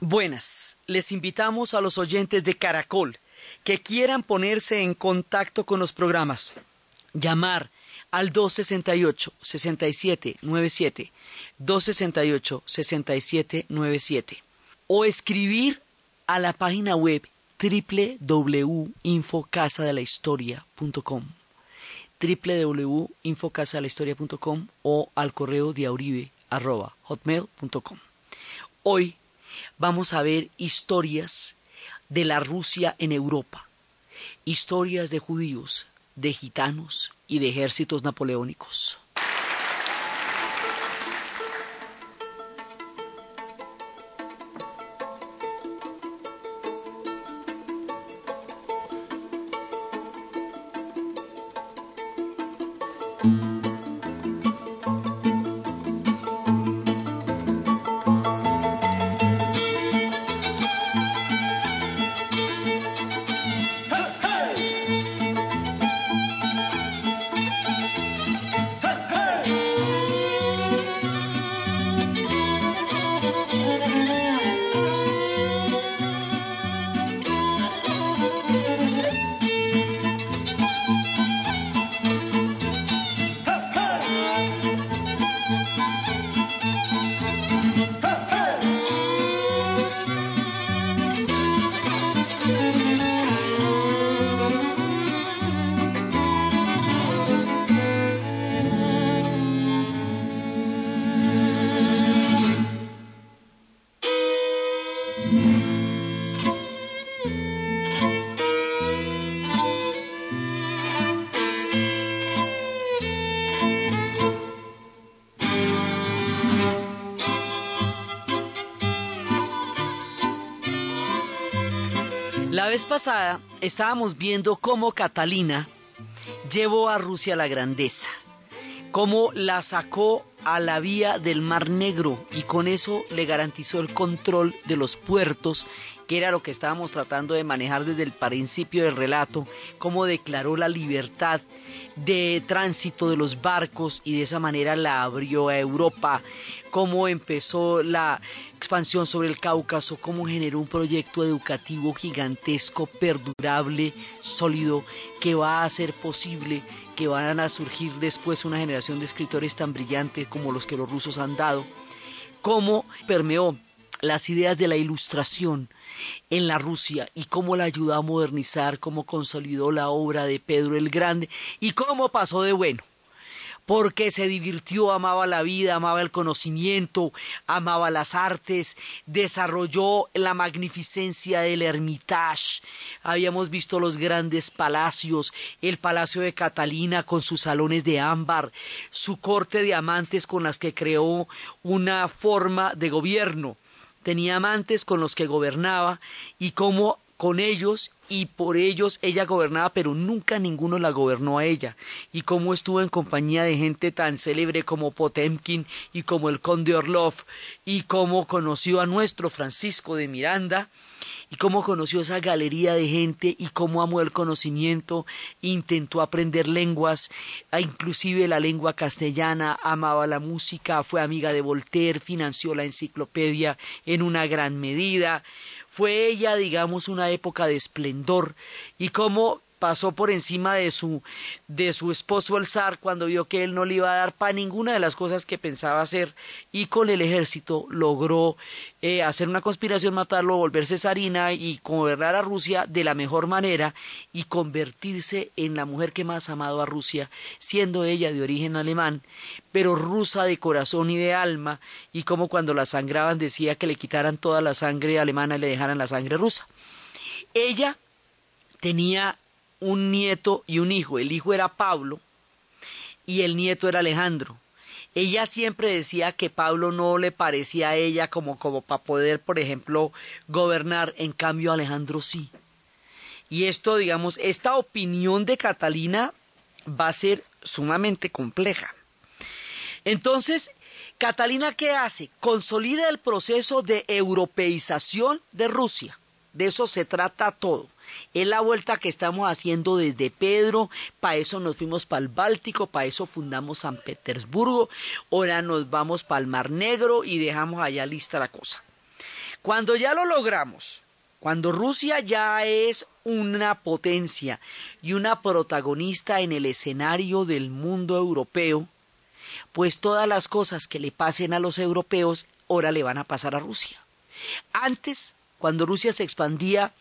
Buenas, les invitamos a los oyentes de Caracol que quieran ponerse en contacto con los programas. Llamar al 268-6797, 268-6797 o escribir a la página web www.infocasadelahistoria.com www.infocasadelahistoria.com o al correo diauribe.hotmail.com Hoy vamos a ver historias de la Rusia en Europa, historias de judíos, de gitanos y de ejércitos napoleónicos. Pasada estábamos viendo cómo Catalina llevó a Rusia la grandeza, cómo la sacó a la vía del Mar Negro y con eso le garantizó el control de los puertos, que era lo que estábamos tratando de manejar desde el principio del relato, cómo declaró la libertad de tránsito de los barcos y de esa manera la abrió a Europa, cómo empezó la expansión sobre el Cáucaso, cómo generó un proyecto educativo gigantesco, perdurable, sólido, que va a hacer posible que van a surgir después una generación de escritores tan brillantes como los que los rusos han dado, cómo permeó las ideas de la ilustración en la Rusia y cómo la ayudó a modernizar, cómo consolidó la obra de Pedro el Grande y cómo pasó de bueno porque se divirtió, amaba la vida, amaba el conocimiento, amaba las artes, desarrolló la magnificencia del Hermitage. Habíamos visto los grandes palacios, el palacio de Catalina con sus salones de ámbar, su corte de amantes con las que creó una forma de gobierno. Tenía amantes con los que gobernaba y cómo con ellos y por ellos ella gobernaba, pero nunca ninguno la gobernó a ella. Y cómo estuvo en compañía de gente tan célebre como Potemkin y como el conde Orlov, y cómo conoció a nuestro Francisco de Miranda, y cómo conoció esa galería de gente y cómo amó el conocimiento, intentó aprender lenguas, inclusive la lengua castellana, amaba la música, fue amiga de Voltaire, financió la enciclopedia en una gran medida, fue ella, digamos, una época de esplendor. Y cómo pasó por encima de su de su esposo el zar cuando vio que él no le iba a dar para ninguna de las cosas que pensaba hacer y con el ejército logró eh, hacer una conspiración, matarlo, volverse zarina y gobernar a Rusia de la mejor manera y convertirse en la mujer que más amado a Rusia, siendo ella de origen alemán, pero rusa de corazón y de alma, y como cuando la sangraban decía que le quitaran toda la sangre alemana y le dejaran la sangre rusa. Ella tenía un nieto y un hijo. El hijo era Pablo y el nieto era Alejandro. Ella siempre decía que Pablo no le parecía a ella como, como para poder, por ejemplo, gobernar, en cambio Alejandro sí. Y esto, digamos, esta opinión de Catalina va a ser sumamente compleja. Entonces, Catalina, ¿qué hace? Consolida el proceso de europeización de Rusia. De eso se trata todo. Es la vuelta que estamos haciendo desde Pedro, para eso nos fuimos para el Báltico, para eso fundamos San Petersburgo, ahora nos vamos para el Mar Negro y dejamos allá lista la cosa. Cuando ya lo logramos, cuando Rusia ya es una potencia y una protagonista en el escenario del mundo europeo, pues todas las cosas que le pasen a los europeos ahora le van a pasar a Rusia. Antes, cuando Rusia se expandía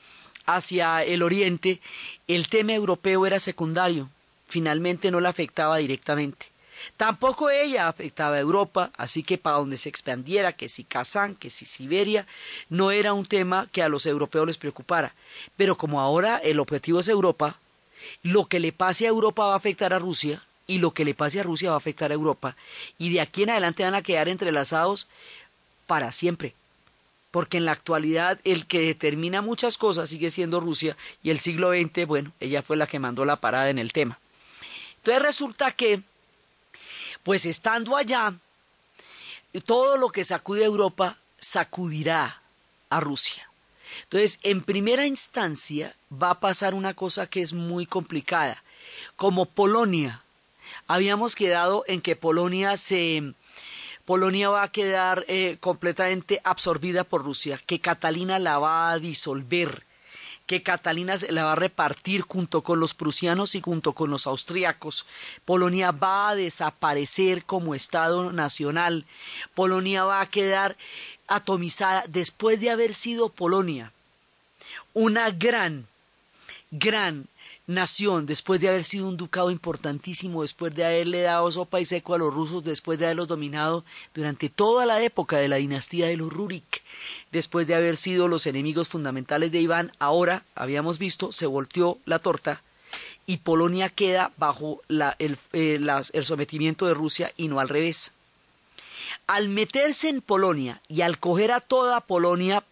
hacia el oriente, el tema europeo era secundario, finalmente no la afectaba directamente. Tampoco ella afectaba a Europa, así que para donde se expandiera, que si Kazán, que si Siberia, no era un tema que a los europeos les preocupara. Pero como ahora el objetivo es Europa, lo que le pase a Europa va a afectar a Rusia y lo que le pase a Rusia va a afectar a Europa. Y de aquí en adelante van a quedar entrelazados para siempre. Porque en la actualidad el que determina muchas cosas sigue siendo Rusia y el siglo XX, bueno, ella fue la que mandó la parada en el tema. Entonces resulta que pues estando allá, todo lo que sacude a Europa sacudirá a Rusia. Entonces, en primera instancia va a pasar una cosa que es muy complicada. Como Polonia, habíamos quedado en que Polonia se Polonia va a quedar eh, completamente absorbida por Rusia, que Catalina la va a disolver que Catalina la va a repartir junto con los prusianos y junto con los austríacos. Polonia va a desaparecer como Estado nacional. Polonia va a quedar atomizada después de haber sido Polonia una gran, gran nación, después de haber sido un ducado importantísimo, después de haberle dado sopa y seco a los rusos, después de haberlos dominado durante toda la época de la dinastía de los Rurik, después de haber sido los enemigos fundamentales de Iván, ahora, habíamos visto, se volteó la torta y Polonia queda bajo el, eh, el sometimiento de Rusia y no al revés. Al meterse en Polonia y al coger a toda Polonia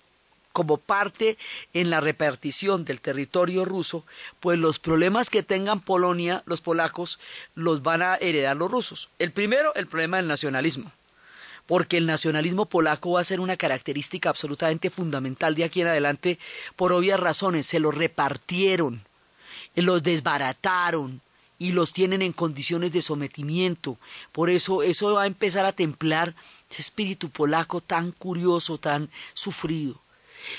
como parte en la repartición del territorio ruso, pues los problemas que tengan Polonia, los polacos, los van a heredar los rusos. El primero, el problema del nacionalismo porque el nacionalismo polaco va a ser una característica absolutamente fundamental de aquí en adelante por obvias razones. Se los repartieron, los desbarataron y los tienen en condiciones de sometimiento. Por eso eso va a empezar a templar ese espíritu polaco tan curioso, tan sufrido.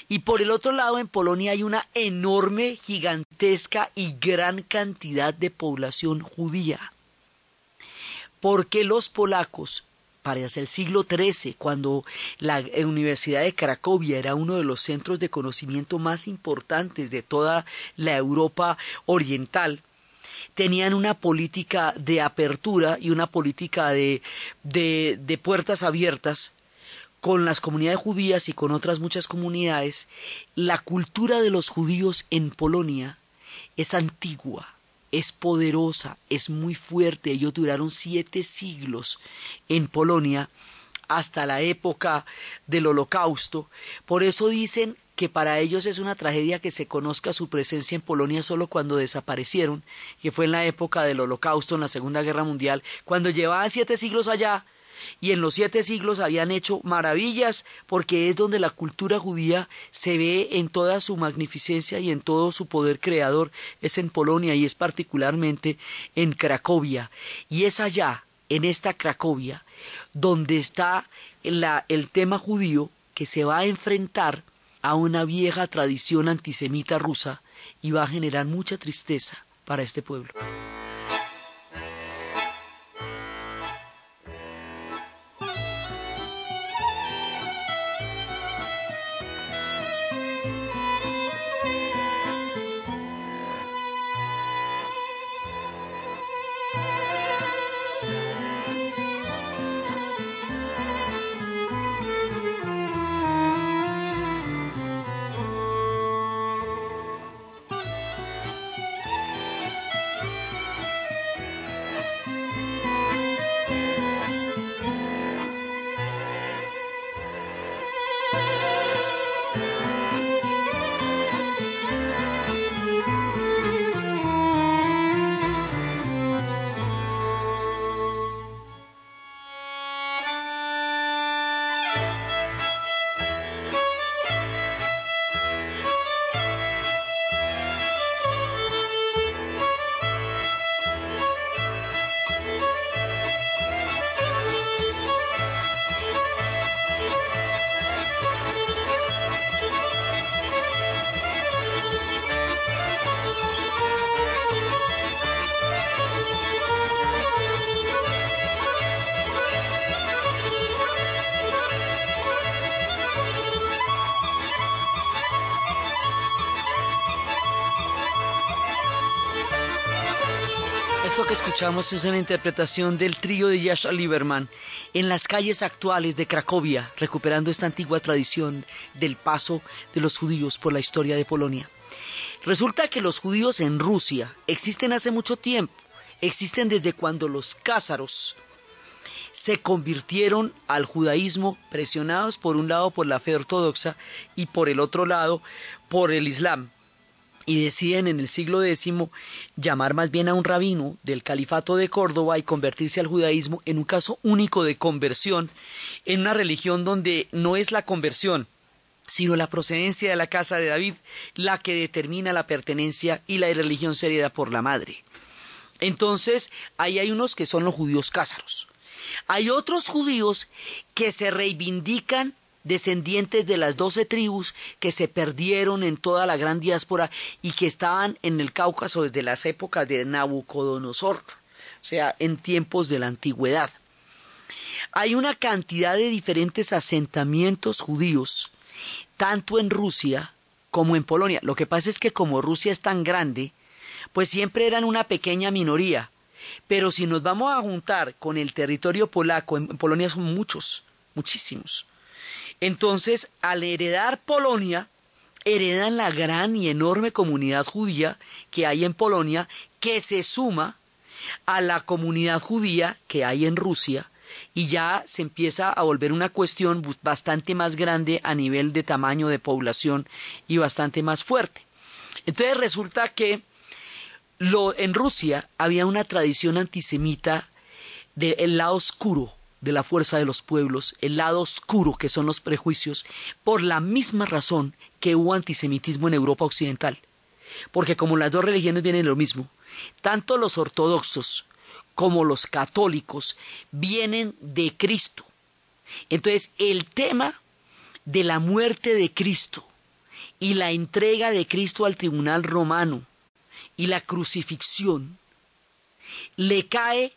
Y por el otro lado, en Polonia hay una enorme, gigantesca y gran cantidad de población judía. Porque los polacos, para el siglo XIII, cuando la Universidad de Cracovia era uno de los centros de conocimiento más importantes de toda la Europa oriental, tenían una política de apertura y una política de, de puertas abiertas con las comunidades judías y con otras muchas comunidades, la cultura de los judíos en Polonia es antigua, es poderosa, es muy fuerte. Ellos duraron siete siglos en Polonia hasta la época del holocausto. Por eso dicen que para ellos es una tragedia que se conozca su presencia en Polonia solo cuando desaparecieron, que fue en la época del holocausto, en la Segunda Guerra Mundial, cuando llevaban siete siglos allá, y en los siete siglos habían hecho maravillas porque es donde la cultura judía se ve en toda su magnificencia y en todo su poder creador, es en Polonia y es particularmente en Cracovia. Y es allá, en esta Cracovia, donde está el tema judío que se va a enfrentar a una vieja tradición antisemita rusa y va a generar mucha tristeza para este pueblo. Escuchamos es una interpretación del trío de Jascha Lieberman en las calles actuales de Cracovia, recuperando esta antigua tradición del paso de los judíos por la historia de Polonia. Resulta que los judíos en Rusia existen hace mucho tiempo, existen desde cuando los cázaros se convirtieron al judaísmo presionados por un lado por la fe ortodoxa y por el otro lado por el islam y deciden en el siglo X llamar más bien a un rabino del califato de Córdoba y convertirse al judaísmo en un caso único de conversión en una religión donde no es la conversión, sino la procedencia de la casa de David la que determina la pertenencia y la religión sería por la madre. Entonces, ahí hay unos que son los judíos cázaros. Hay otros judíos que se reivindican descendientes de las doce tribus que se perdieron en toda la gran diáspora y que estaban en el Cáucaso desde las épocas de Nabucodonosor, o sea, en tiempos de la antigüedad. Hay una cantidad de diferentes asentamientos judíos, tanto en Rusia como en Polonia. Lo que pasa es que como Rusia es tan grande, pues siempre eran una pequeña minoría. Pero si nos vamos a juntar con el territorio polaco, en Polonia son muchos, muchísimos. Entonces, al heredar Polonia, heredan la gran y enorme comunidad judía que hay en Polonia, que se suma a la comunidad judía que hay en Rusia, y ya se empieza a volver una cuestión bastante más grande a nivel de tamaño de población y bastante más fuerte. Entonces resulta que en Rusia había una tradición antisemita del lado oscuro de la fuerza de los pueblos, el lado oscuro que son los prejuicios, por la misma razón que hubo antisemitismo en Europa Occidental. Porque como las dos religiones vienen de lo mismo, tanto los ortodoxos como los católicos vienen de Cristo. Entonces, el tema de la muerte de Cristo y la entrega de Cristo al tribunal romano y la crucifixión le cae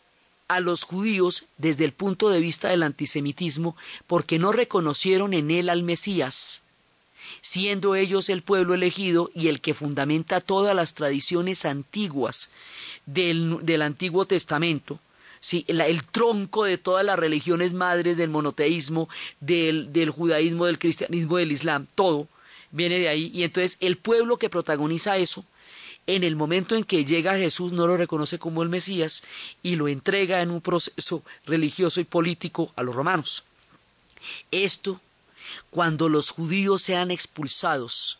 a los judíos desde el punto de vista del antisemitismo porque no reconocieron en él al Mesías, siendo ellos el pueblo elegido y el que fundamenta todas las tradiciones antiguas del, Antiguo Testamento, ¿sí? el, tronco de todas las religiones madres del monoteísmo, del, del judaísmo, del cristianismo, del islam, todo viene de ahí, y entonces el pueblo que protagoniza eso en el momento en que llega Jesús no lo reconoce como el Mesías y lo entrega en un proceso religioso y político a los romanos. Esto, cuando los judíos sean expulsados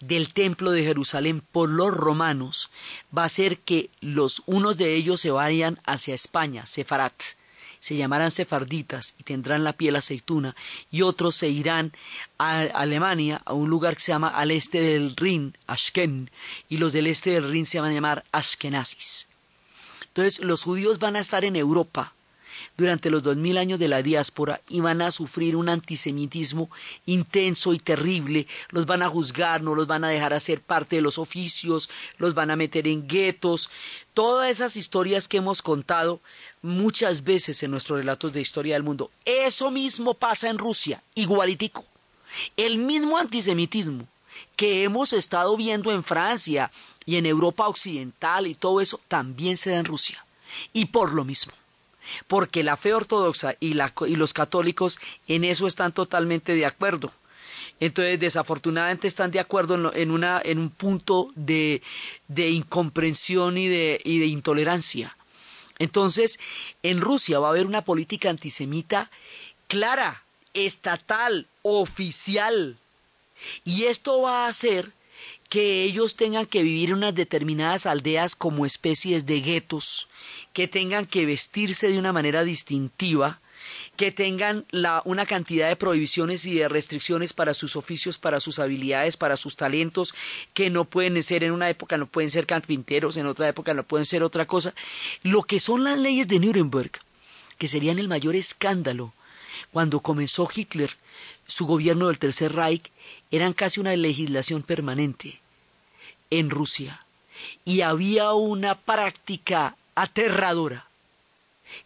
del templo de Jerusalén por los romanos, va a hacer que los unos de ellos se vayan hacia España, Sefarat, se llamarán sefarditas y tendrán la piel aceituna, y otros se irán a Alemania, a un lugar que se llama al este del Rin, Ashken, y los del este del Rin se van a llamar Ashkenazis. Entonces los judíos van a estar en Europa durante los dos mil años de la diáspora y van a sufrir un antisemitismo intenso y terrible, los van a juzgar, no los van a dejar hacer parte de los oficios, los van a meter en guetos, todas esas historias que hemos contado muchas veces en nuestros relatos de historia del mundo. Eso mismo pasa en Rusia, igualitico. El mismo antisemitismo que hemos estado viendo en Francia y en Europa Occidental y todo eso también se da en Rusia. Y por lo mismo. Porque la fe ortodoxa y, los católicos en eso están totalmente de acuerdo. Entonces, desafortunadamente están de acuerdo en, un punto de, incomprensión y de intolerancia. Entonces, en Rusia va a haber una política antisemita clara, estatal, oficial. Y esto va a hacer que ellos tengan que vivir en unas determinadas aldeas como especies de guetos, que tengan que vestirse de una manera distintiva, que tengan una cantidad de prohibiciones y de restricciones para sus oficios, para sus habilidades, para sus talentos, que no pueden ser en una época, no pueden ser carpinteros, en otra época no pueden ser otra cosa. Lo que son las leyes de Nuremberg, que serían el mayor escándalo cuando comenzó Hitler su gobierno del Tercer Reich, eran casi una legislación permanente en Rusia. Y había una práctica aterradora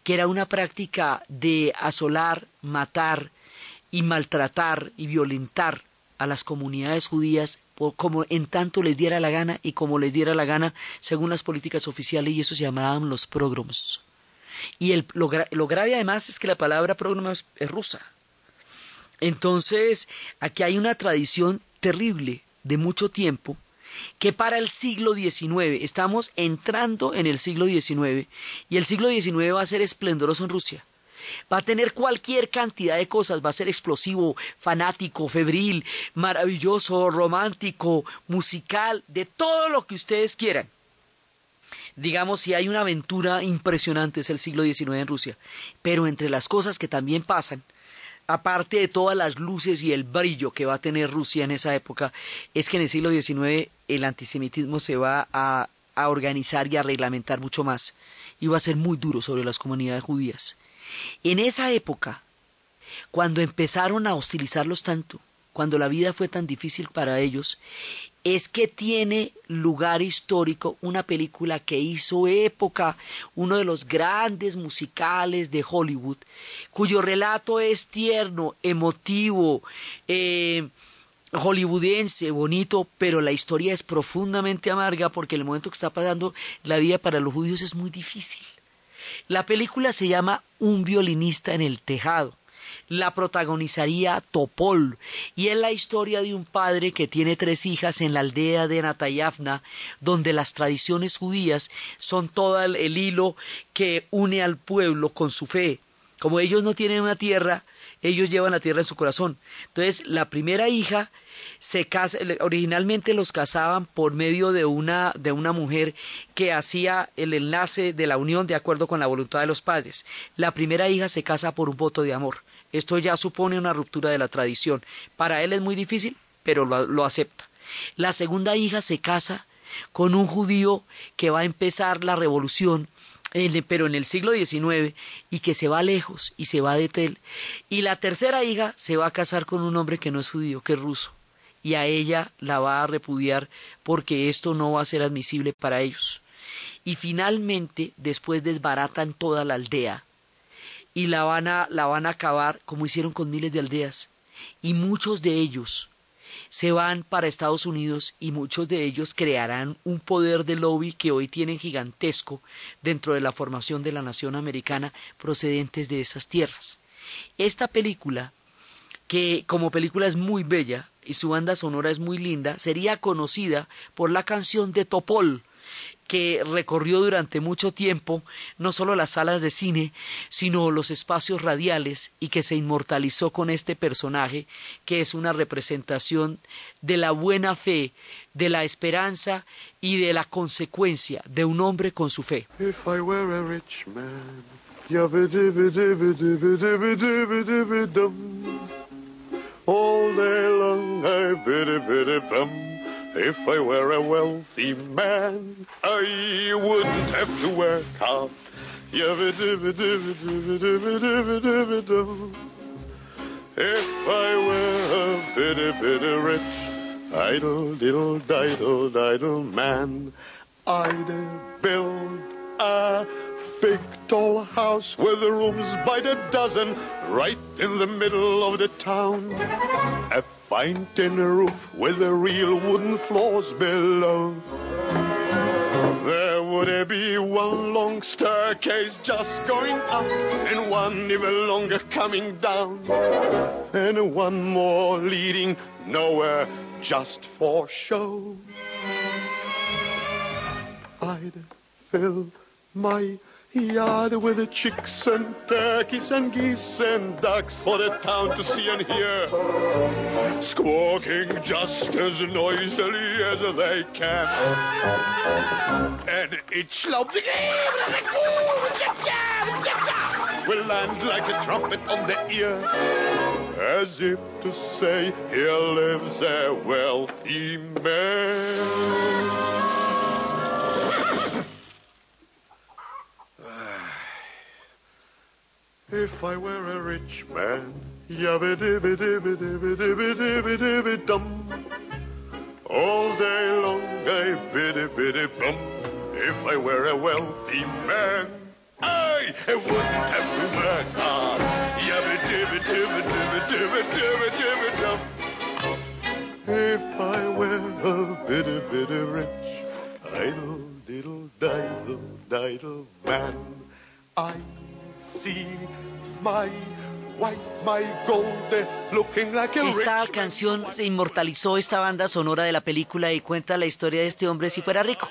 que era una práctica de asolar, matar y maltratar y violentar a las comunidades judías como en tanto les diera la gana y como les diera la gana según las políticas oficiales y eso se llamaban los pogroms. Y el, lo, grave además es que la palabra pogrom es, rusa. Entonces, aquí hay una tradición terrible de mucho tiempo que para el siglo XIX, estamos entrando en el siglo XIX, y el siglo XIX va a ser esplendoroso en Rusia. Va a tener cualquier cantidad de cosas, va a ser explosivo, fanático, febril, maravilloso, romántico, musical, de todo lo que ustedes quieran. Digamos, si hay una aventura impresionante es el siglo XIX en Rusia. Pero entre las cosas que también pasan, aparte de todas las luces y el brillo que va a tener Rusia en esa época, es que en el siglo XIX el antisemitismo se va a, organizar y a reglamentar mucho más y va a ser muy duro sobre las comunidades judías. En esa época, cuando empezaron a hostilizarlos tanto, cuando la vida fue tan difícil para ellos, es que tiene lugar histórico una película que hizo época, uno de los grandes musicales de Hollywood, cuyo relato es tierno, emotivo, eh, hollywoodense, bonito, pero la historia es profundamente amarga porque el momento que está pasando la vida para los judíos es muy difícil. La película se llama Un violinista en el tejado. La protagonizaría Topol y es la historia de un padre que tiene tres hijas en la aldea de Natayafna, donde las tradiciones judías son todo el, el hilo que une al pueblo con su fe. Como ellos no tienen una tierra, ellos llevan la tierra en su corazón. Entonces, la primera hija se casa, originalmente los casaban por medio de una, de una mujer que hacía el enlace de la unión de acuerdo con la voluntad de los padres. La primera hija se casa por un voto de amor. Esto ya supone una ruptura de la tradición. Para él es muy difícil, pero lo, acepta. La segunda hija se casa con un judío que va a empezar la revolución pero en el siglo XIX, y que se va lejos y se va de Tel. Y la tercera hija se va a casar con un hombre que no es judío, que es ruso y a ella la va a repudiar porque esto no va a ser admisible para ellos. Y finalmente, después desbaratan toda la aldea y la van a, la van a acabar como hicieron con miles de aldeas. Y muchos de ellos se van para Estados Unidos y muchos de ellos crearán un poder de lobby que hoy tienen gigantesco dentro de la formación de la nación americana procedentes de esas tierras. Esta película, que como película es muy bella, y su banda sonora es muy linda, sería conocida por la canción de Topol, que recorrió durante mucho tiempo no solo las salas de cine, sino los espacios radiales y que se inmortalizó con este personaje, que es una representación de la buena fe, de la esperanza y de la consecuencia de un hombre con su fe. Long I. If I were a wealthy man, I wouldn't have to work hard. If I were a bitty bitty rich, idle diddle diddle diddle man, I'd build a big tall house with the rooms by the dozen right in the middle of the town. A fine tin roof with the real wooden floors below. There would be one long staircase just going up and one even longer coming down. And one more leading nowhere just for show. I'd fill my Yard with the chicks and turkeys and geese and ducks for the town to see and hear. Squawking just as noisily as they can. And each lump will land like a trumpet on the ear. As if to say, here lives a wealthy man. If I were a rich man, yabba dibby dibby dibby dibby dibby dibby dum. All day long I biddy biddy bum. If I were a wealthy man, I wouldn't have to work hard. Yabba dibby dibby dibby dibby dibby dibby dum. If I were a bitty, bitty rich. Idle, diddle, diddle, diddle, man. I Esta canción se inmortalizó esta banda sonora de la película y cuenta la historia de este hombre si fuera rico.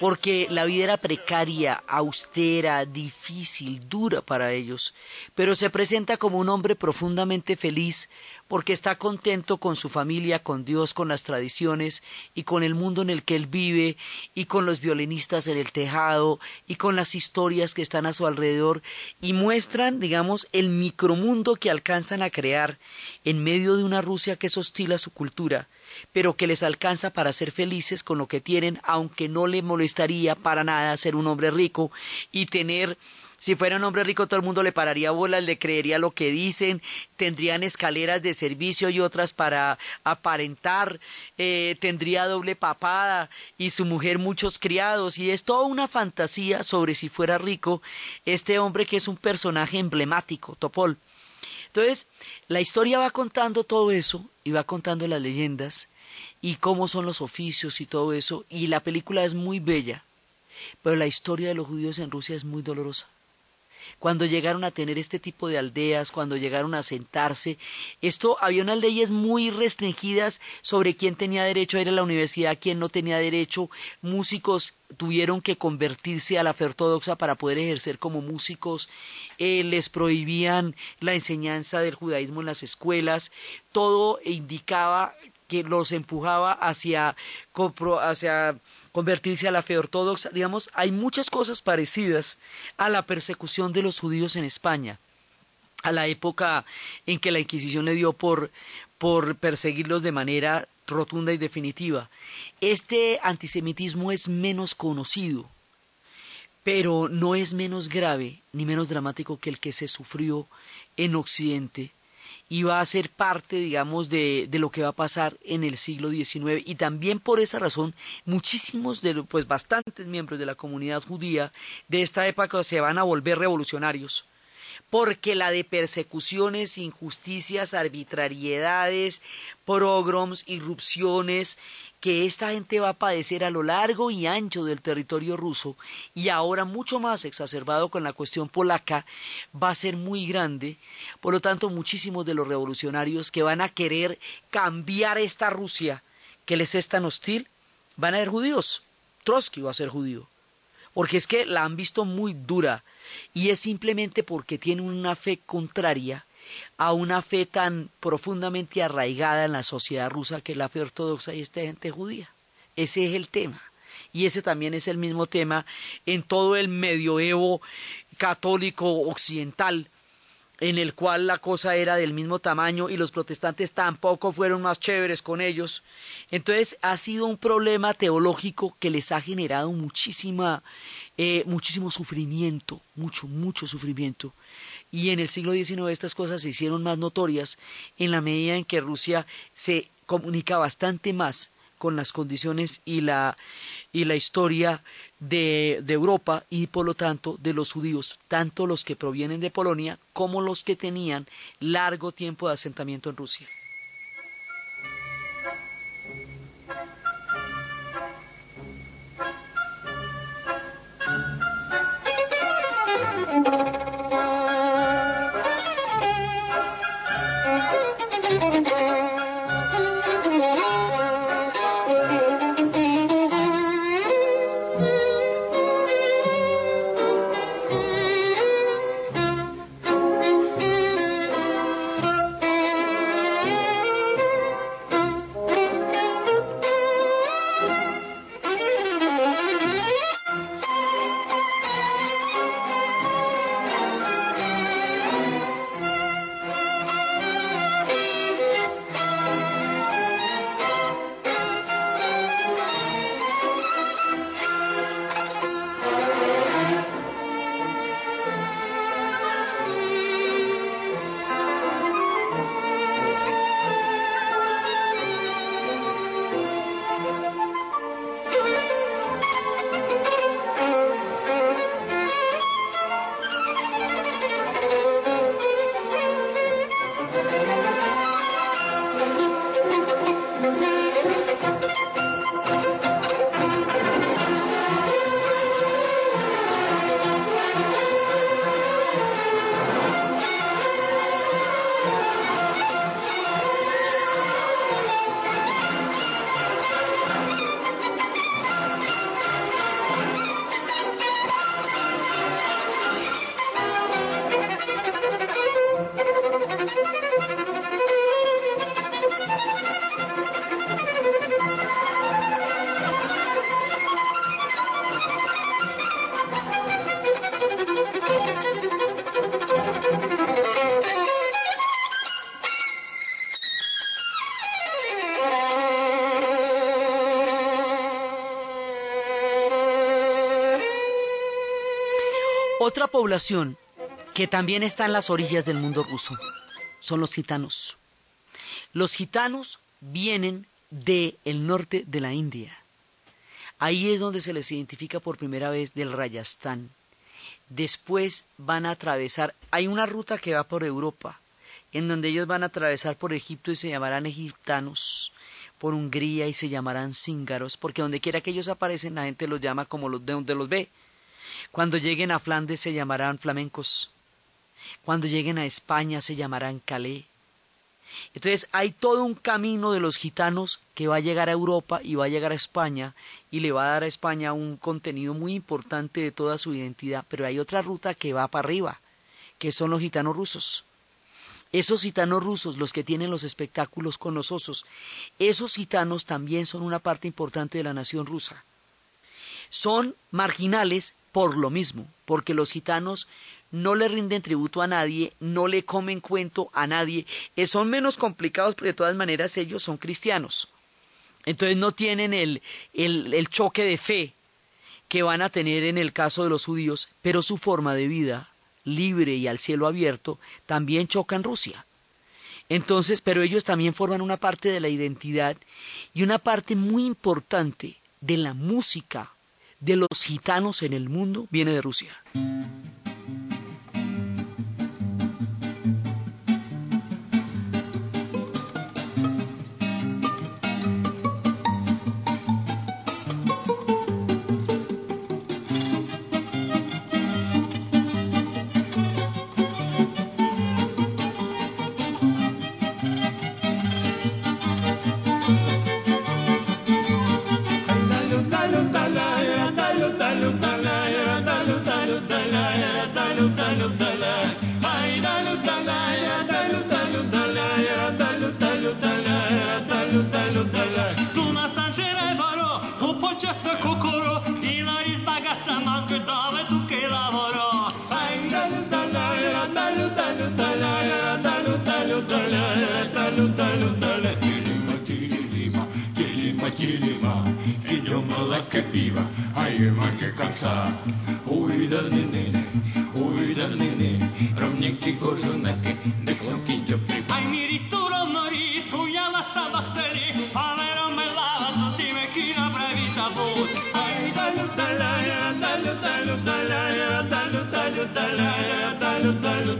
Porque la vida era precaria, austera, difícil, dura para ellos. Pero se presenta como un hombre profundamente feliz porque está contento con su familia, con Dios, con las tradiciones y con el mundo en el que él vive y con los violinistas en el tejado y con las historias que están a su alrededor y muestran, digamos, el micromundo que alcanzan a crear en medio de una Rusia que es hostil a su cultura pero que les alcanza para ser felices con lo que tienen, aunque no le molestaría para nada ser un hombre rico y tener si fuera un hombre rico, todo el mundo le pararía bolas, le creería lo que dicen, tendrían escaleras de servicio y otras para aparentar, eh, tendría doble papada y su mujer muchos criados, y es toda una fantasía sobre si fuera rico este hombre que es un personaje emblemático, Topol. Entonces, la historia va contando todo eso y va contando las leyendas y cómo son los oficios y todo eso, y la película es muy bella, pero la historia de los judíos en Rusia es muy dolorosa cuando llegaron a tener este tipo de aldeas, cuando llegaron a sentarse. Esto había unas leyes muy restringidas sobre quién tenía derecho a ir a la universidad, quién no tenía derecho. Músicos tuvieron que convertirse a la fe ortodoxa para poder ejercer como músicos, eh, les prohibían la enseñanza del judaísmo en las escuelas, todo indicaba que los empujaba hacia, hacia convertirse a la fe ortodoxa. Digamos, hay muchas cosas parecidas a la persecución de los judíos en España, a la época en que la Inquisición le dio por, por perseguirlos de manera rotunda y definitiva. Este antisemitismo es menos conocido, pero no es menos grave ni menos dramático que el que se sufrió en Occidente y va a ser parte, digamos, de, de, lo que va a pasar en el siglo XIX. Y también por esa razón, muchísimos, de, pues bastantes miembros de la comunidad judía de esta época se van a volver revolucionarios. Porque la de persecuciones, injusticias, arbitrariedades, pogroms, irrupciones, que esta gente va a padecer a lo largo y ancho del territorio ruso y ahora mucho más exacerbado con la cuestión polaca, va a ser muy grande. Por lo tanto, muchísimos de los revolucionarios que van a querer cambiar esta Rusia que les es tan hostil, van a ser judíos. Trotsky va a ser judío. Porque es que la han visto muy dura y es simplemente porque tienen una fe contraria a una fe tan profundamente arraigada en la sociedad rusa que es la fe ortodoxa y esta gente judía. Ese es el tema. Y ese también es el mismo tema en todo el medioevo católico occidental, en el cual la cosa era del mismo tamaño y los protestantes tampoco fueron más chéveres con ellos. Entonces ha sido un problema teológico que les ha generado muchísima, eh, muchísimo sufrimiento, mucho, mucho sufrimiento y en el siglo XIX estas cosas se hicieron más notorias en la medida en que Rusia se comunica bastante más con las condiciones y la, y la historia de, de, Europa y por lo tanto de los judíos, tanto los que provienen de Polonia como los que tenían largo tiempo de asentamiento en Rusia. Otra población que también está en las orillas del mundo ruso son los gitanos. Los gitanos vienen del el norte de la India. Ahí es donde se les identifica por primera vez del Rayastán. Después van a atravesar, hay una ruta que va por Europa, en donde ellos van a atravesar por Egipto y se llamarán egiptanos, por Hungría y se llamarán cíngaros, porque donde quiera que ellos aparecen la gente los llama como los de donde los ve. Cuando lleguen a Flandes se llamarán flamencos. Cuando lleguen a España se llamarán calé. Entonces hay todo un camino de los gitanos que va a llegar a Europa y va a llegar a España y le va a dar a España un contenido muy importante de toda su identidad, pero hay otra ruta que va para arriba, que son los gitanos rusos. Esos gitanos rusos, los que tienen los espectáculos con los osos, esos gitanos también son una parte importante de la nación rusa. Son marginales por lo mismo, porque los gitanos no le rinden tributo a nadie, no le comen cuento a nadie, eh, son menos complicados, pero de todas maneras ellos son cristianos. Entonces no tienen el, el, el choque de fe que van a tener en el caso de los judíos, pero su forma de vida libre y al cielo abierto también choca en Rusia. Entonces, pero ellos también forman una parte de la identidad y una parte muy importante de la música de los gitanos en el mundo viene de Rusia.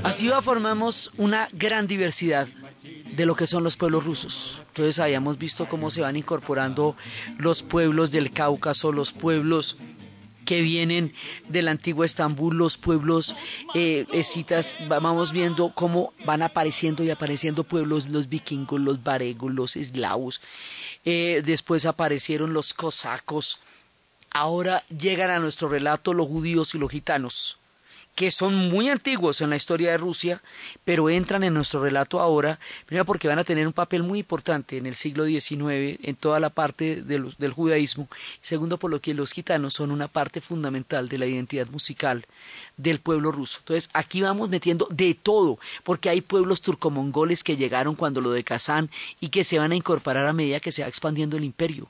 Así va formamos una gran diversidad de lo que son los pueblos rusos. Entonces habíamos visto cómo se van incorporando los pueblos del Cáucaso, los pueblos que vienen del antiguo Estambul, los pueblos eh, escitas, vamos viendo cómo van apareciendo y apareciendo pueblos, los vikingos, los varegos, los eslavos, eh, después aparecieron los cosacos, ahora llegan a nuestro relato los judíos y los gitanos que son muy antiguos en la historia de Rusia, pero entran en nuestro relato ahora, primero porque van a tener un papel muy importante en el siglo XIX en toda la parte del judaísmo, segundo por lo que los gitanos son una parte fundamental de la identidad musical del pueblo ruso. Entonces aquí vamos metiendo de todo, porque hay pueblos turcomongoles que llegaron cuando lo de Kazán y que se van a incorporar a medida que se va expandiendo el imperio.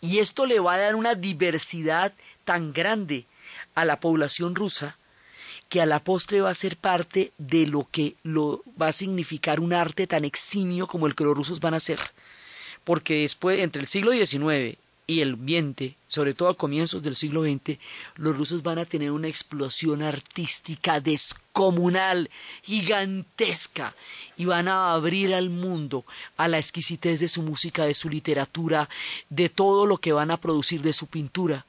Y esto le va a dar una diversidad tan grande a la población rusa que a la postre va a ser parte de lo que lo va a significar un arte tan eximio como el que los rusos van a hacer. Porque después, entre el siglo XIX y el XX, sobre todo a comienzos del siglo XX, los rusos van a tener una explosión artística descomunal, gigantesca, y van a abrir al mundo a la exquisitez de su música, de su literatura, de todo lo que van a producir de su pintura.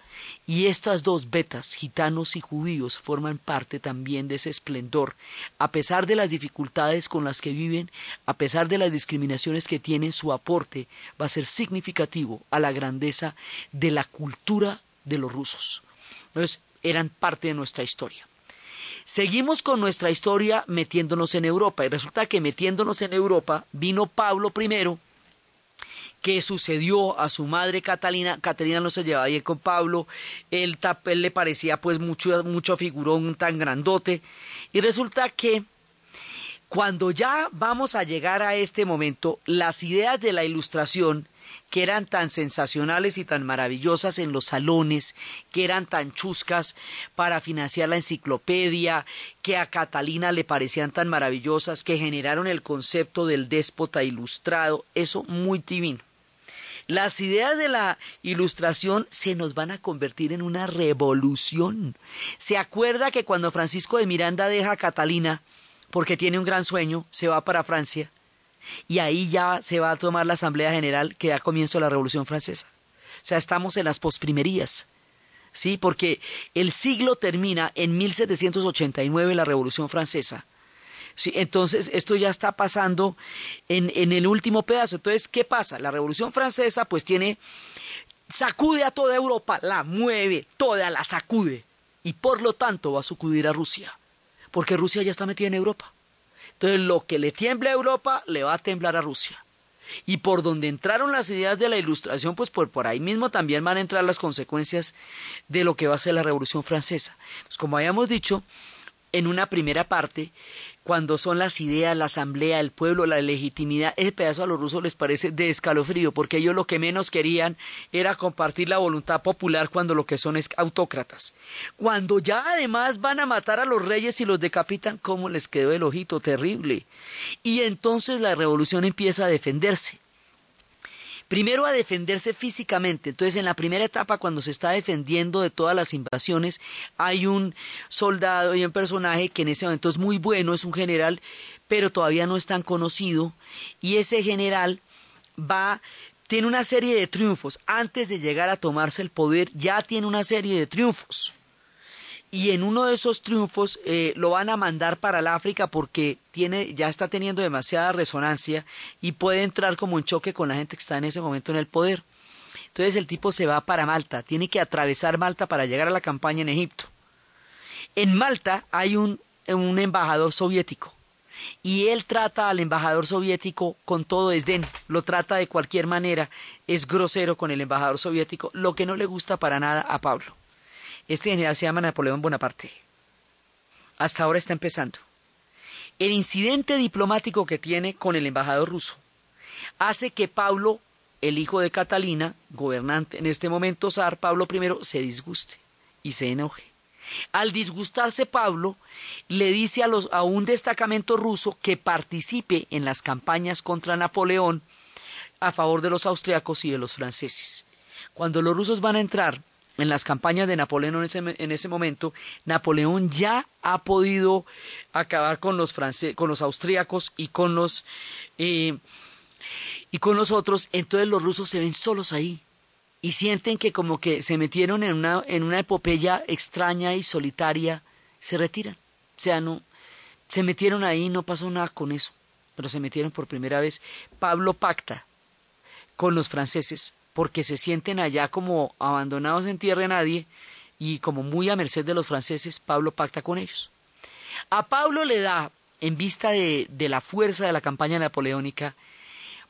Y estas dos betas, gitanos y judíos, forman parte también de ese esplendor, a pesar de las dificultades con las que viven, a pesar de las discriminaciones que tienen, su aporte va a ser significativo a la grandeza de la cultura de los rusos. Entonces, eran parte de nuestra historia. Seguimos con nuestra historia metiéndonos en Europa y resulta que metiéndonos en Europa vino Pablo I que sucedió a su madre Catalina. Catalina no se llevaba bien con Pablo, él, él le parecía pues mucho, mucho figurón tan grandote. Y resulta que Cuando ya vamos a llegar a este momento, las ideas de la ilustración que eran tan sensacionales y tan maravillosas en los salones, que eran tan chuscas para financiar la enciclopedia, que a Catalina le parecían tan maravillosas, que generaron el concepto del déspota ilustrado, eso muy divino. Las ideas de la ilustración se nos van a convertir en una revolución. ¿Se acuerda que cuando Francisco de Miranda deja a Catalina, porque tiene un gran sueño, se va para Francia? Y ahí ya se va a tomar la Asamblea General que da comienzo a la Revolución Francesa. O sea, estamos en las posprimerías. ¿Sí? Porque el siglo termina en 1789 la Revolución Francesa entonces, esto ya está pasando en, en el último pedazo. Entonces, ¿qué pasa? La Revolución Francesa, pues tiene, sacude a toda Europa, la mueve, toda la sacude. Y por lo tanto va a sacudir a Rusia, porque Rusia ya está metida en Europa. Entonces, lo que le tiembla a Europa, le va a temblar a Rusia. Y por donde entraron las ideas de la ilustración, pues por, por ahí mismo también van a entrar las consecuencias de lo que va a ser la Revolución Francesa. Pues como habíamos dicho en una primera parte, cuando son las ideas, la asamblea, el pueblo, la legitimidad, ese pedazo a los rusos les parece de escalofrío, porque ellos lo que menos querían era compartir la voluntad popular cuando lo que son es autócratas. Cuando ya además van a matar a los reyes y los decapitan, ¿cómo les quedó el ojito terrible? Y entonces la revolución empieza a defenderse primero a defenderse físicamente. Entonces, en la primera etapa, cuando se está defendiendo de todas las invasiones, hay un soldado y un personaje que en ese momento es muy bueno, es un general, pero todavía no es tan conocido, y ese general va tiene una serie de triunfos. Antes de llegar a tomarse el poder, ya tiene una serie de triunfos y en uno de esos triunfos eh, lo van a mandar para el África porque tiene, ya está teniendo demasiada resonancia y puede entrar como en choque con la gente que está en ese momento en el poder. Entonces el tipo se va para Malta, tiene que atravesar Malta para llegar a la campaña en Egipto. En Malta hay un, un embajador soviético y él trata al embajador soviético con todo desdén, lo trata de cualquier manera, es grosero con el embajador soviético, lo que no le gusta para nada a Pablo. Este general se llama Napoleón Bonaparte. Hasta ahora está empezando. El incidente diplomático que tiene con el embajador ruso hace que Pablo, el hijo de Catalina, gobernante en este momento zar Pablo I, se disguste y se enoje. Al disgustarse Pablo, le dice a, a un destacamento ruso que participe en las campañas contra Napoleón a favor de los austriacos y de los franceses. Cuando los rusos van a entrar en las campañas de Napoleón en ese, en ese momento, Napoleón ya ha podido acabar con los, con los austríacos y con los, eh, y con los otros, entonces los rusos se ven solos ahí y sienten que como que se metieron en una, en una epopeya extraña y solitaria, se retiran. O sea, no, se metieron ahí, no pasó nada con eso, pero se metieron por primera vez. Pablo pacta con los franceses porque se sienten allá como abandonados en tierra de nadie y como muy a merced de los franceses, Pablo pacta con ellos. A Pablo le da, en vista de, de la fuerza de la campaña napoleónica,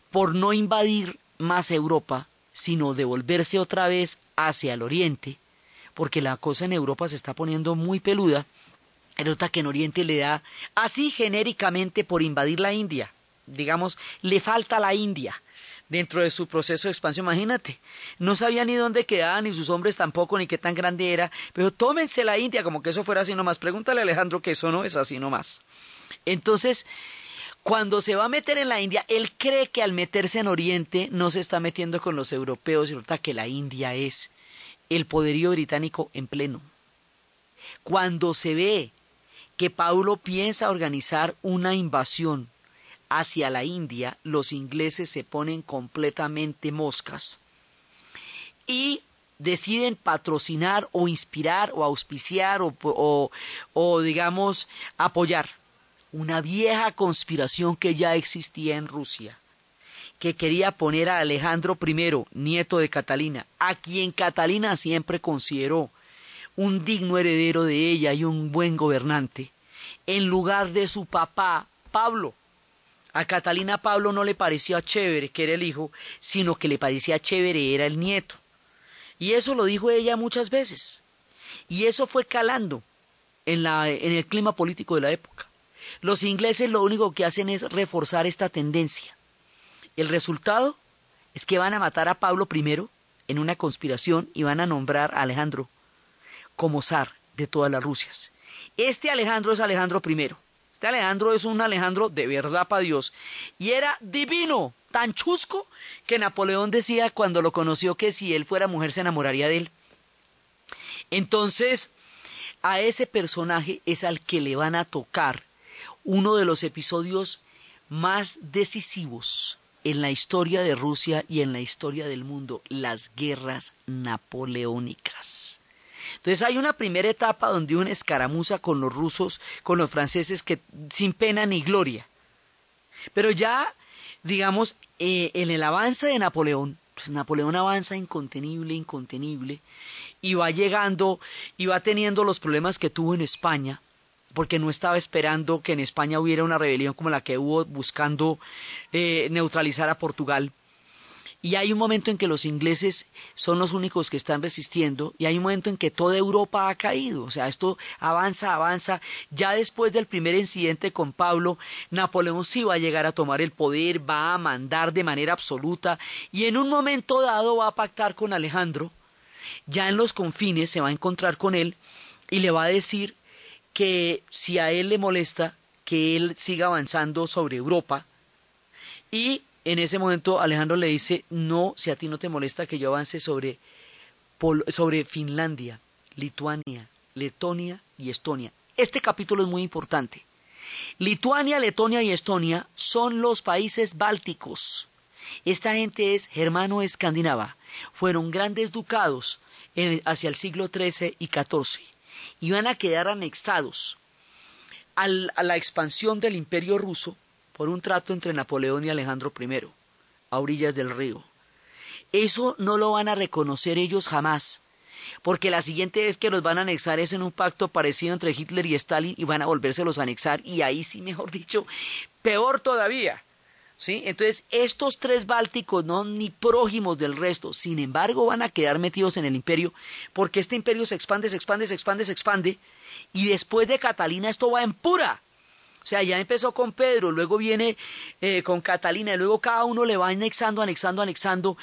por no invadir más Europa, sino devolverse otra vez hacia el oriente, porque la cosa en Europa se está poniendo muy peluda, nota que en Oriente le da así genéricamente por invadir la India. Digamos, le falta la India dentro de su proceso de expansión. Imagínate, no sabía ni dónde quedaban, ni sus hombres tampoco, ni qué tan grande era, pero tómense la India como que eso fuera así nomás. Pregúntale a Alejandro que eso no es así nomás. Entonces, cuando se va a meter en la India, él cree que al meterse en Oriente no se está metiendo con los europeos, y resulta que la India es el poderío británico en pleno. Cuando se ve que Paulo piensa organizar una invasión hacia la India, los ingleses se ponen completamente moscas y deciden patrocinar o inspirar o auspiciar o, o, digamos apoyar una vieja conspiración que ya existía en Rusia que quería poner a Alejandro I, nieto de Catalina, a quien Catalina siempre consideró un digno heredero de ella y un buen gobernante, en lugar de su papá Pablo, a Catalina Pablo no le parecía chévere que era el hijo, sino que le parecía chévere era el nieto. Y eso lo dijo ella muchas veces. Y eso fue calando en, la, en el clima político de la época. los ingleses lo único que hacen es reforzar esta tendencia. El resultado es que van a matar a Pablo I en una conspiración y van a nombrar a Alejandro como zar de todas las Rusias. Este Alejandro es Alejandro I. Este Alejandro es un Alejandro de verdad para Dios. Y era divino, tan chusco, que Napoleón decía cuando lo conoció que si él fuera mujer se enamoraría de él. Entonces, a ese personaje es al que le van a tocar uno de los episodios más decisivos en la historia de Rusia y en la historia del mundo, las guerras napoleónicas. Entonces hay una primera etapa donde una escaramuza con los rusos, con los franceses, que sin pena ni gloria. Pero ya, digamos, eh, en el avance de Napoleón, pues Napoleón avanza incontenible, incontenible, y va llegando y va teniendo los problemas que tuvo en España, porque no estaba esperando que en España hubiera una rebelión como la que hubo buscando eh, neutralizar a Portugal. Y hay un momento en que los ingleses son los únicos que están resistiendo y hay un momento en que toda Europa ha caído. O sea, esto avanza, avanza. Ya después del primer incidente con Pablo, Napoleón sí va a llegar a tomar el poder, va a mandar de manera absoluta y en un momento dado va a pactar con Alejandro. Ya en los confines se va a encontrar con él y le va a decir que si a él le molesta que él siga avanzando sobre Europa y en ese momento Alejandro le dice, no, si a ti no te molesta que yo avance sobre, sobre Finlandia, Lituania, Letonia y Estonia. Este capítulo es muy importante. Lituania, Letonia y Estonia son los países bálticos. Esta gente es germano-escandinava. Fueron grandes ducados hacia el siglo XIII y XIV. Iban a quedar anexados a la expansión del imperio ruso por un trato entre Napoleón y Alejandro I, a orillas del río. Eso no lo van a reconocer ellos jamás, porque la siguiente vez que los van a anexar es en un pacto parecido entre Hitler y Stalin y van a volvérselos a anexar y ahí sí, mejor dicho, peor todavía. ¿Sí? Entonces, estos tres bálticos no ni prójimos del resto, sin embargo, van a quedar metidos en el imperio, porque este imperio se expande, se expande, se expande, se expande, y después de Catalina esto va en pura. O sea, ya empezó con Pedro, luego viene eh, con Catalina, y luego cada uno le va anexando, anexando, anexando.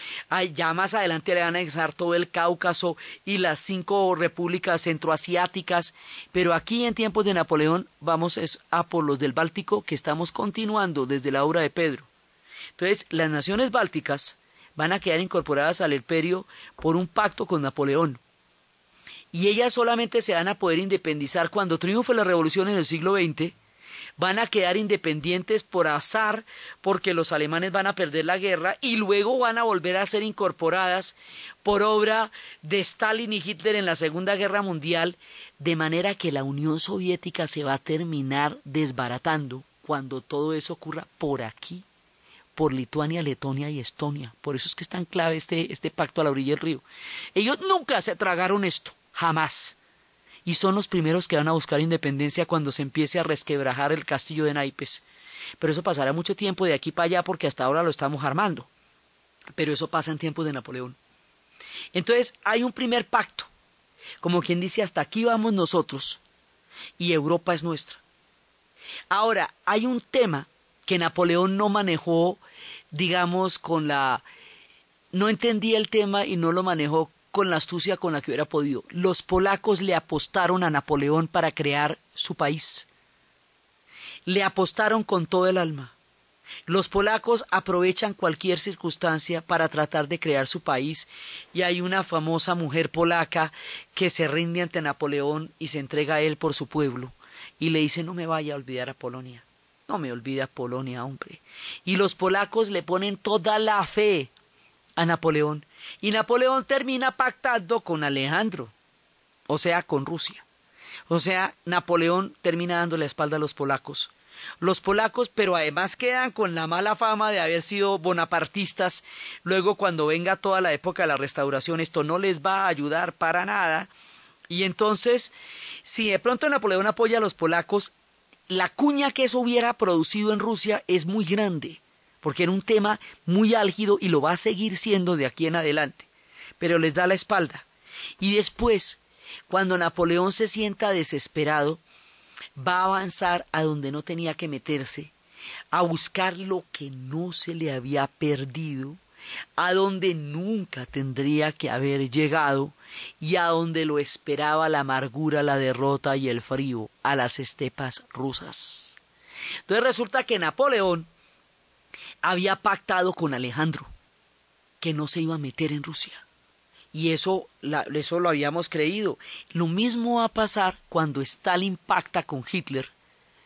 ya más adelante le van a anexar todo el Cáucaso y las cinco repúblicas centroasiáticas. Pero aquí en tiempos de Napoleón vamos a por los del Báltico que estamos continuando desde la obra de Pedro. Entonces, las naciones bálticas van a quedar incorporadas al imperio por un pacto con Napoleón. Y ellas solamente se van a poder independizar cuando triunfe la revolución en el siglo XX van a quedar independientes por azar porque los alemanes van a perder la guerra y luego van a volver a ser incorporadas por obra de Stalin y Hitler en la Segunda Guerra Mundial, de manera que la Unión Soviética se va a terminar desbaratando cuando todo eso ocurra por aquí, por Lituania, Letonia y Estonia. Por eso es que es tan clave este, este pacto a la orilla del río. Ellos nunca se tragaron esto, jamás y son los primeros que van a buscar independencia cuando se empiece a resquebrajar el castillo de naipes. Pero eso pasará mucho tiempo de aquí para allá porque hasta ahora lo estamos armando. Pero eso pasa en tiempos de Napoleón. Entonces hay un primer pacto, como quien dice hasta aquí vamos nosotros y Europa es nuestra. Ahora, hay un tema que Napoleón no manejó, digamos, con la... no entendía el tema y no lo manejó con la astucia con la que hubiera podido. Los polacos le apostaron a Napoleón para crear su país. Le apostaron con todo el alma. Los polacos aprovechan cualquier circunstancia para tratar de crear su país y hay una famosa mujer polaca que se rinde ante Napoleón y se entrega a él por su pueblo y le dice no me vaya a olvidar a Polonia. No me olvida Polonia, hombre. Y los polacos le ponen toda la fe a Napoleón y Napoleón termina pactando con Alejandro, o sea, con Rusia. O sea, Napoleón termina dando la espalda a los polacos. Los polacos, pero además quedan con la mala fama de haber sido bonapartistas. Luego, cuando venga toda la época de la restauración, esto no les va a ayudar para nada. Y entonces, si de pronto Napoleón apoya a los polacos, la cuña que eso hubiera producido en Rusia es muy grande porque era un tema muy álgido y lo va a seguir siendo de aquí en adelante, pero les da la espalda. Y después, cuando Napoleón se sienta desesperado, va a avanzar a donde no tenía que meterse, a buscar lo que no se le había perdido, a donde nunca tendría que haber llegado y a donde lo esperaba la amargura, la derrota y el frío, a las estepas rusas. Entonces resulta que Napoleón había pactado con Alejandro que no se iba a meter en Rusia. Y eso, eso lo habíamos creído. Lo mismo va a pasar cuando Stalin pacta con Hitler,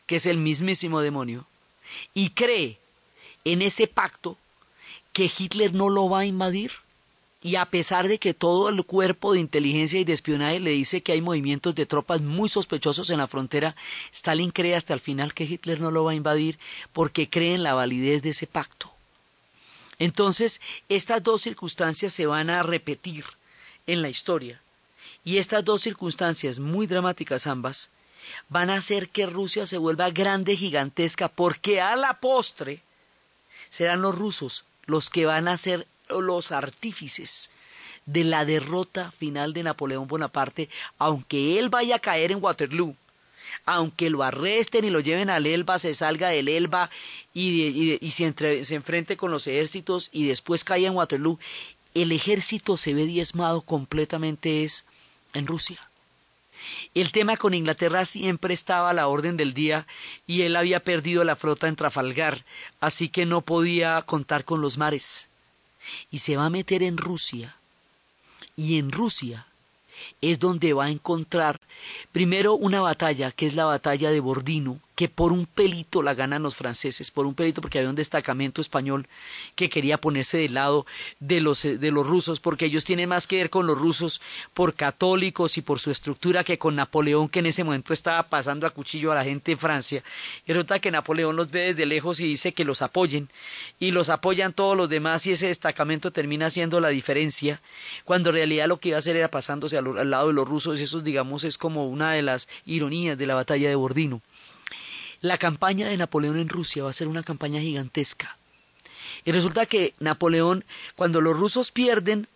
que es el mismísimo demonio, y cree en ese pacto que Hitler no lo va a invadir. Y a pesar de que todo el cuerpo de inteligencia y de espionaje le dice que hay movimientos de tropas muy sospechosos en la frontera, Stalin cree hasta el final que Hitler no lo va a invadir porque cree en la validez de ese pacto. Entonces, estas dos circunstancias se van a repetir en la historia. Y estas dos circunstancias, muy dramáticas ambas, van a hacer que Rusia se vuelva grande, gigantesca, porque a la postre serán los rusos los que van a ser los artífices de la derrota final de Napoleón Bonaparte, aunque él vaya a caer en Waterloo, aunque lo arresten y lo lleven al Elba, se salga del Elba y, se, se, enfrente con los ejércitos y después caiga en Waterloo, el ejército se ve diezmado completamente es en Rusia. El tema con Inglaterra siempre estaba a la orden del día y él había perdido la flota en Trafalgar, así que no podía contar con los mares. Y se va a meter en Rusia. Y en Rusia es donde va a encontrar primero una batalla, que es la batalla de Bordino, que por un pelito la ganan los franceses, por un pelito porque había un destacamento español que quería ponerse del lado de los, de los rusos, porque ellos tienen más que ver con los rusos por católicos y por su estructura que con Napoleón, que en ese momento estaba pasando a cuchillo a la gente en Francia. Y resulta que Napoleón los ve desde lejos y dice que los apoyen, y los apoyan todos los demás, y ese destacamento termina haciendo la diferencia, cuando en realidad lo que iba a hacer era pasándose al, al lado de los rusos, y eso digamos es como una de las ironías de la batalla de Bordino. La campaña de Napoleón en Rusia va a ser una campaña gigantesca. Y resulta que Napoleón, cuando los rusos pierden,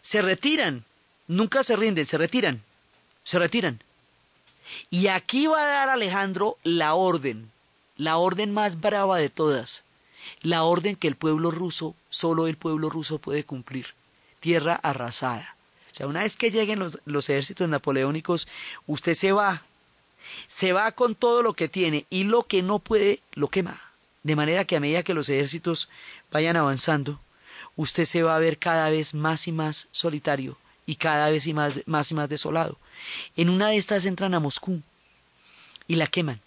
se retiran. Nunca se rinden, se retiran. Se retiran. Y aquí va a dar Alejandro la orden, la orden más brava de todas, la orden que el pueblo ruso, solo el pueblo ruso puede cumplir. Tierra arrasada. O sea, una vez que lleguen los, los ejércitos napoleónicos, usted se va, se va con todo lo que tiene y lo que no puede lo quema. De manera que a medida que los ejércitos vayan avanzando, usted se va a ver cada vez más y más solitario y cada vez más, más y más desolado. En una de estas entran a Moscú y la queman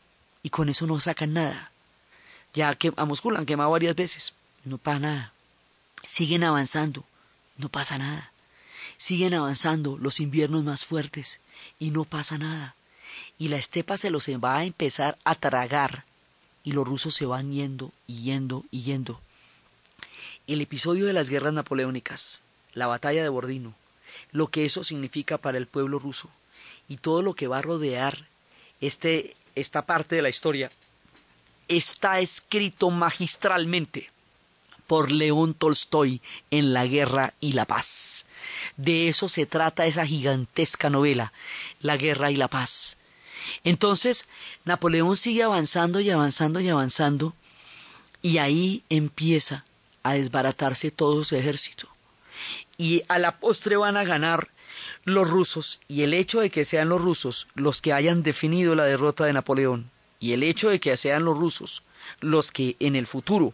y con eso no sacan nada. Ya que a Moscú la han quemado varias veces, no pasa nada. Siguen avanzando, no pasa nada. Siguen avanzando los inviernos más fuertes y no pasa nada y la estepa se los va a empezar a tragar y los rusos se van yendo y yendo y yendo. El episodio de las guerras napoleónicas, la batalla de Bordino, lo que eso significa para el pueblo ruso y todo lo que va a rodear este, esta parte de la historia, está escrito magistralmente por León Tolstoy en La Guerra y la Paz. De eso se trata esa gigantesca novela, La Guerra y la Paz. Entonces, Napoleón sigue avanzando y avanzando y avanzando, y ahí empieza a desbaratarse todo su ejército. Y a la postre van a ganar los rusos, y el hecho de que sean los rusos los que hayan definido la derrota de Napoleón, y el hecho de que sean los rusos los que en el futuro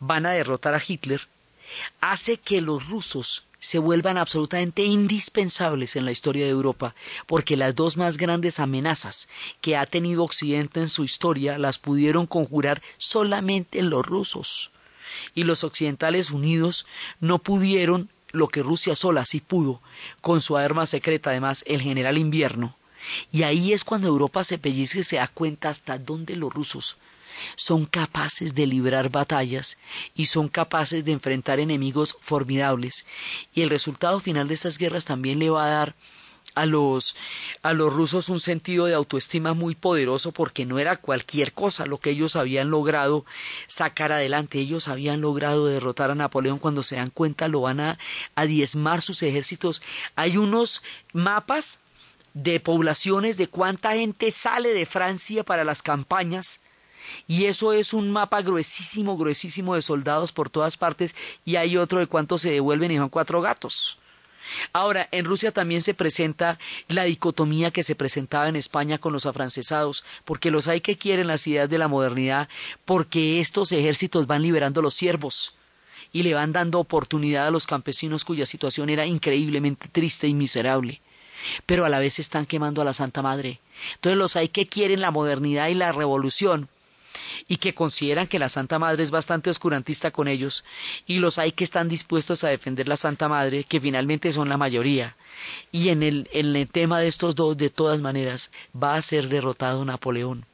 van a derrotar a Hitler, hace que los rusos se vuelvan absolutamente indispensables en la historia de Europa, porque las dos más grandes amenazas que ha tenido Occidente en su historia las pudieron conjurar solamente los rusos. Y los occidentales unidos no pudieron lo que Rusia sola sí pudo, con su arma secreta además, el general invierno. Y ahí es cuando Europa se pellizca y se da cuenta hasta dónde los rusos son capaces de librar batallas y son capaces de enfrentar enemigos formidables. Y el resultado final de estas guerras también le va a dar a los, a los rusos un sentido de autoestima muy poderoso porque no era cualquier cosa lo que ellos habían logrado sacar adelante. Ellos habían logrado derrotar a Napoleón cuando se dan cuenta lo van a, a diezmar sus ejércitos. Hay unos mapas de poblaciones, de cuánta gente sale de Francia para las campañas, y eso es un mapa gruesísimo, gruesísimo de soldados por todas partes, y hay otro de cuántos se devuelven y son cuatro gatos. Ahora, en Rusia también se presenta la dicotomía que se presentaba en España con los afrancesados, porque los hay que quieren las ideas de la modernidad, porque estos ejércitos van liberando los siervos y le van dando oportunidad a los campesinos cuya situación era increíblemente triste y miserable. Pero a la vez están quemando a la Santa Madre. Entonces los hay que quieren la modernidad y la revolución, y que consideran que la Santa Madre es bastante oscurantista con ellos, y los hay que están dispuestos a defender la Santa Madre, que finalmente son la mayoría. Y en el, en el tema de estos dos, de todas maneras, va a ser derrotado Napoleón.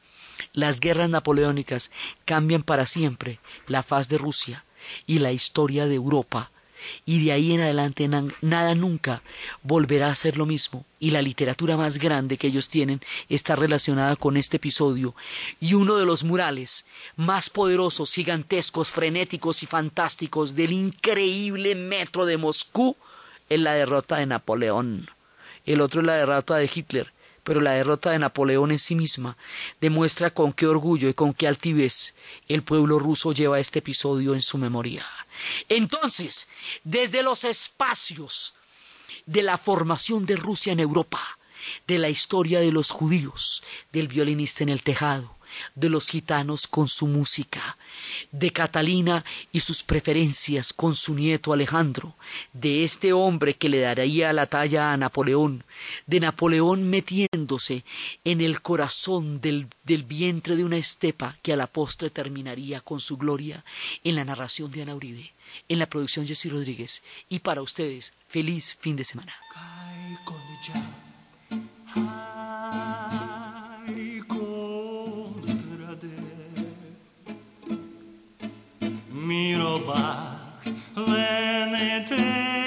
Las guerras napoleónicas cambian para siempre la faz de Rusia y la historia de Europa y de ahí en adelante nada nunca volverá a ser lo mismo. Y la literatura más grande que ellos tienen está relacionada con este episodio. Y uno de los murales más poderosos, gigantescos, frenéticos y fantásticos del increíble metro de Moscú es la derrota de Napoleón. El otro es la derrota de Hitler, pero la derrota de Napoleón en sí misma demuestra con qué orgullo y con qué altivez el pueblo ruso lleva este episodio en su memoria. Entonces, desde los espacios de la formación de Rusia en Europa, de la historia de los judíos, del violinista en el tejado, de los gitanos con su música, de Catalina y sus preferencias con su nieto Alejandro, de este hombre que le daría la talla a Napoleón, de Napoleón metiéndose en el corazón del, del vientre de una estepa que a la postre terminaría con su gloria en la narración de Ana Uribe, en la producción Jessy Rodríguez, y para ustedes, feliz fin de semana. мій робах ленете.